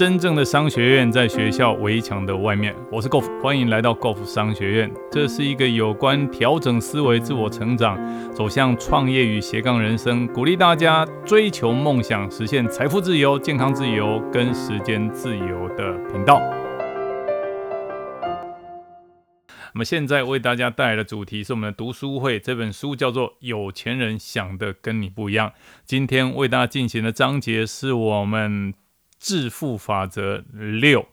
真正的商学院在学校围墙的外面。我是 Golf，欢迎来到 Golf 商学院。这是一个有关调整思维、自我成长、走向创业与斜杠人生，鼓励大家追求梦想、实现财富自由、健康自由跟时间自由的频道。那么现在为大家带来的主题是我们的读书会，这本书叫做《有钱人想的跟你不一样》。今天为大家进行的章节是我们。致富法则六：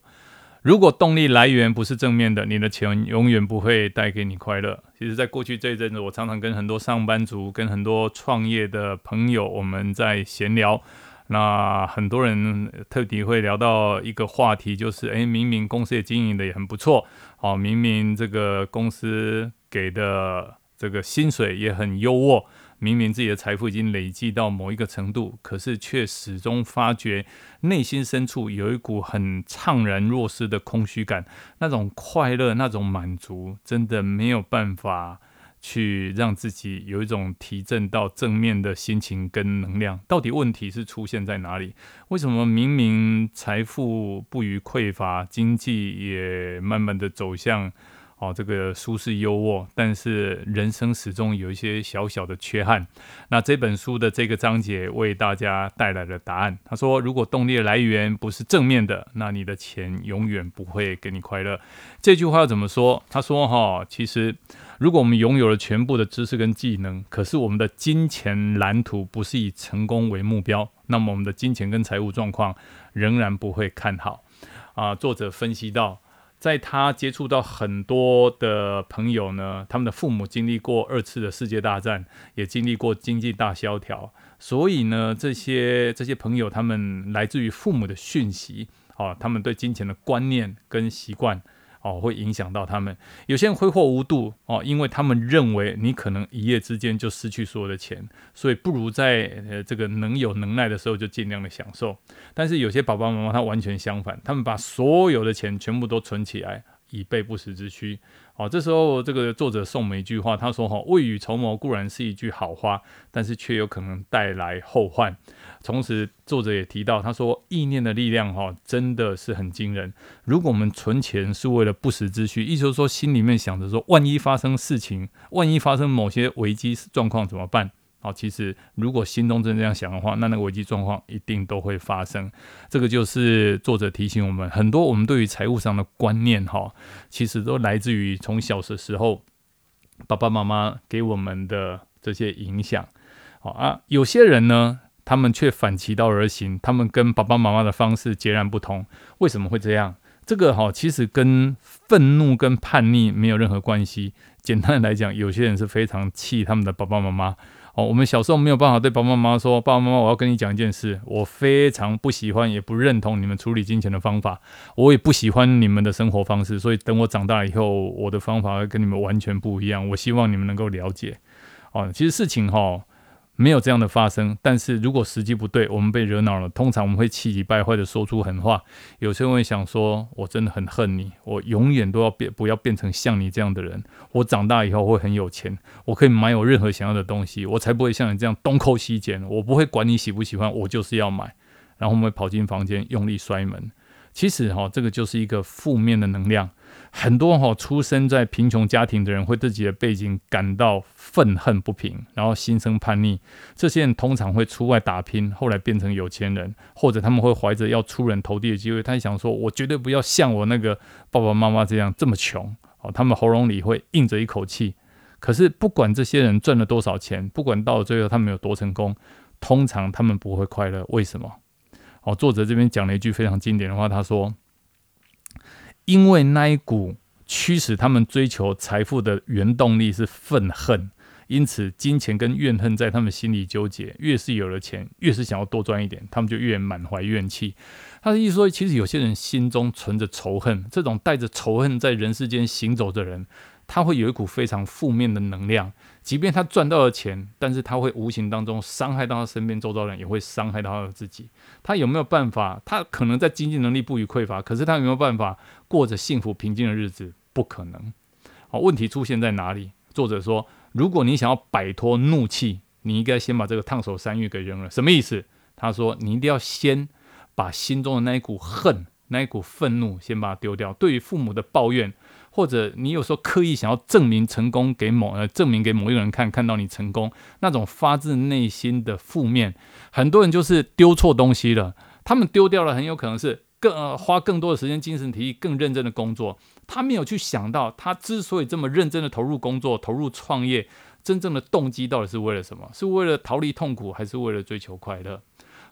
如果动力来源不是正面的，你的钱永远不会带给你快乐。其实，在过去这一阵子，我常常跟很多上班族、跟很多创业的朋友，我们在闲聊。那很多人特地会聊到一个话题，就是：诶，明明公司也经营的也很不错，哦，明明这个公司给的这个薪水也很优渥。明明自己的财富已经累积到某一个程度，可是却始终发觉内心深处有一股很怅然若失的空虚感。那种快乐、那种满足，真的没有办法去让自己有一种提振到正面的心情跟能量。到底问题是出现在哪里？为什么明明财富不予匮乏，经济也慢慢的走向？哦，这个舒适优渥，但是人生始终有一些小小的缺憾。那这本书的这个章节为大家带来了答案。他说，如果动力来源不是正面的，那你的钱永远不会给你快乐。这句话要怎么说？他说，哈，其实如果我们拥有了全部的知识跟技能，可是我们的金钱蓝图不是以成功为目标，那么我们的金钱跟财务状况仍然不会看好。啊，作者分析到。在他接触到很多的朋友呢，他们的父母经历过二次的世界大战，也经历过经济大萧条，所以呢，这些这些朋友他们来自于父母的讯息，哦，他们对金钱的观念跟习惯。哦，会影响到他们。有些人挥霍无度哦，因为他们认为你可能一夜之间就失去所有的钱，所以不如在呃这个能有能耐的时候就尽量的享受。但是有些爸爸妈妈他完全相反，他们把所有的钱全部都存起来。以备不时之需。好，这时候这个作者送我们一句话，他说：“哈，未雨绸缪固然是一句好话，但是却有可能带来后患。”同时，作者也提到，他说：“意念的力量，哈，真的是很惊人。如果我们存钱是为了不时之需，意思是说，心里面想着说，万一发生事情，万一发生某些危机状况怎么办？”好，其实如果心中真这样想的话，那那个危机状况一定都会发生。这个就是作者提醒我们，很多我们对于财务上的观念，哈，其实都来自于从小的时候爸爸妈妈给我们的这些影响。好啊，有些人呢，他们却反其道而行，他们跟爸爸妈妈的方式截然不同。为什么会这样？这个哈，其实跟愤怒跟叛逆没有任何关系。简单的来讲，有些人是非常气他们的爸爸妈妈。哦，我们小时候没有办法对爸爸妈妈说：“爸爸妈妈，我要跟你讲一件事，我非常不喜欢，也不认同你们处理金钱的方法，我也不喜欢你们的生活方式，所以等我长大以后，我的方法跟你们完全不一样。我希望你们能够了解。哦，其实事情哈。”没有这样的发生，但是如果时机不对，我们被惹恼了，通常我们会气急败坏的说出狠话。有些人会想说：“我真的很恨你，我永远都要变，不要变成像你这样的人。我长大以后会很有钱，我可以买有任何想要的东西，我才不会像你这样东抠西捡。我不会管你喜不喜欢，我就是要买。然后我们会跑进房间，用力摔门。其实哈，这个就是一个负面的能量。很多哈出生在贫穷家庭的人，会对自己的背景感到愤恨不平，然后心生叛逆。这些人通常会出外打拼，后来变成有钱人，或者他们会怀着要出人头地的机会，他想说：“我绝对不要像我那个爸爸妈妈这样这么穷。”哦，他们喉咙里会硬着一口气。可是不管这些人赚了多少钱，不管到了最后他们有多成功，通常他们不会快乐。为什么？哦，作者这边讲了一句非常经典的话，他说。因为那一股驱使他们追求财富的原动力是愤恨，因此金钱跟怨恨在他们心里纠结。越是有了钱，越是想要多赚一点，他们就越满怀怨气。他的意思说，其实有些人心中存着仇恨，这种带着仇恨在人世间行走的人。他会有一股非常负面的能量，即便他赚到了钱，但是他会无形当中伤害到他身边周遭人，也会伤害到他自己。他有没有办法？他可能在经济能力不予匮乏，可是他有没有办法过着幸福平静的日子？不可能。好，问题出现在哪里？作者说，如果你想要摆脱怒气，你应该先把这个烫手山芋给扔了。什么意思？他说，你一定要先把心中的那一股恨、那一股愤怒先把它丢掉。对于父母的抱怨，或者你有时候刻意想要证明成功给某呃证明给某一个人看，看到你成功那种发自内心的负面，很多人就是丢错东西了。他们丢掉了，很有可能是更呃、花更多的时间、精神、体力，更认真的工作。他没有去想到，他之所以这么认真的投入工作、投入创业，真正的动机到底是为了什么？是为了逃离痛苦，还是为了追求快乐？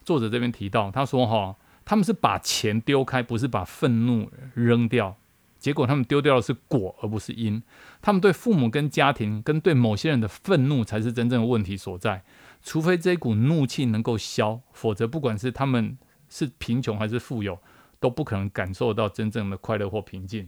作者这边提到，他说：“哈，他们是把钱丢开，不是把愤怒扔掉。”结果他们丢掉的是果，而不是因。他们对父母、跟家庭、跟对某些人的愤怒，才是真正的问题所在。除非这股怒气能够消，否则不管是他们是贫穷还是富有，都不可能感受到真正的快乐或平静。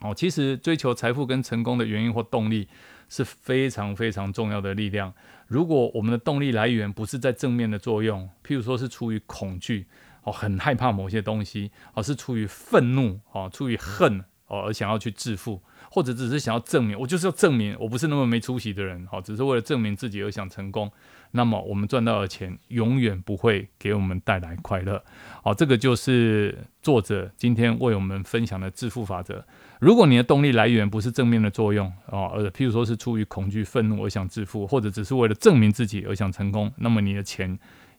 哦，其实追求财富跟成功的原因或动力是非常非常重要的力量。如果我们的动力来源不是在正面的作用，譬如说是出于恐惧。哦，很害怕某些东西，而是出于愤怒，哦，出于恨，哦，而想要去致富，或者只是想要证明，我就是要证明我不是那么没出息的人，哦，只是为了证明自己而想成功。那么我们赚到的钱永远不会给我们带来快乐。好，这个就是作者今天为我们分享的致富法则。如果你的动力来源不是正面的作用，哦，而譬如说是出于恐惧、愤怒而想致富，或者只是为了证明自己而想成功，那么你的钱。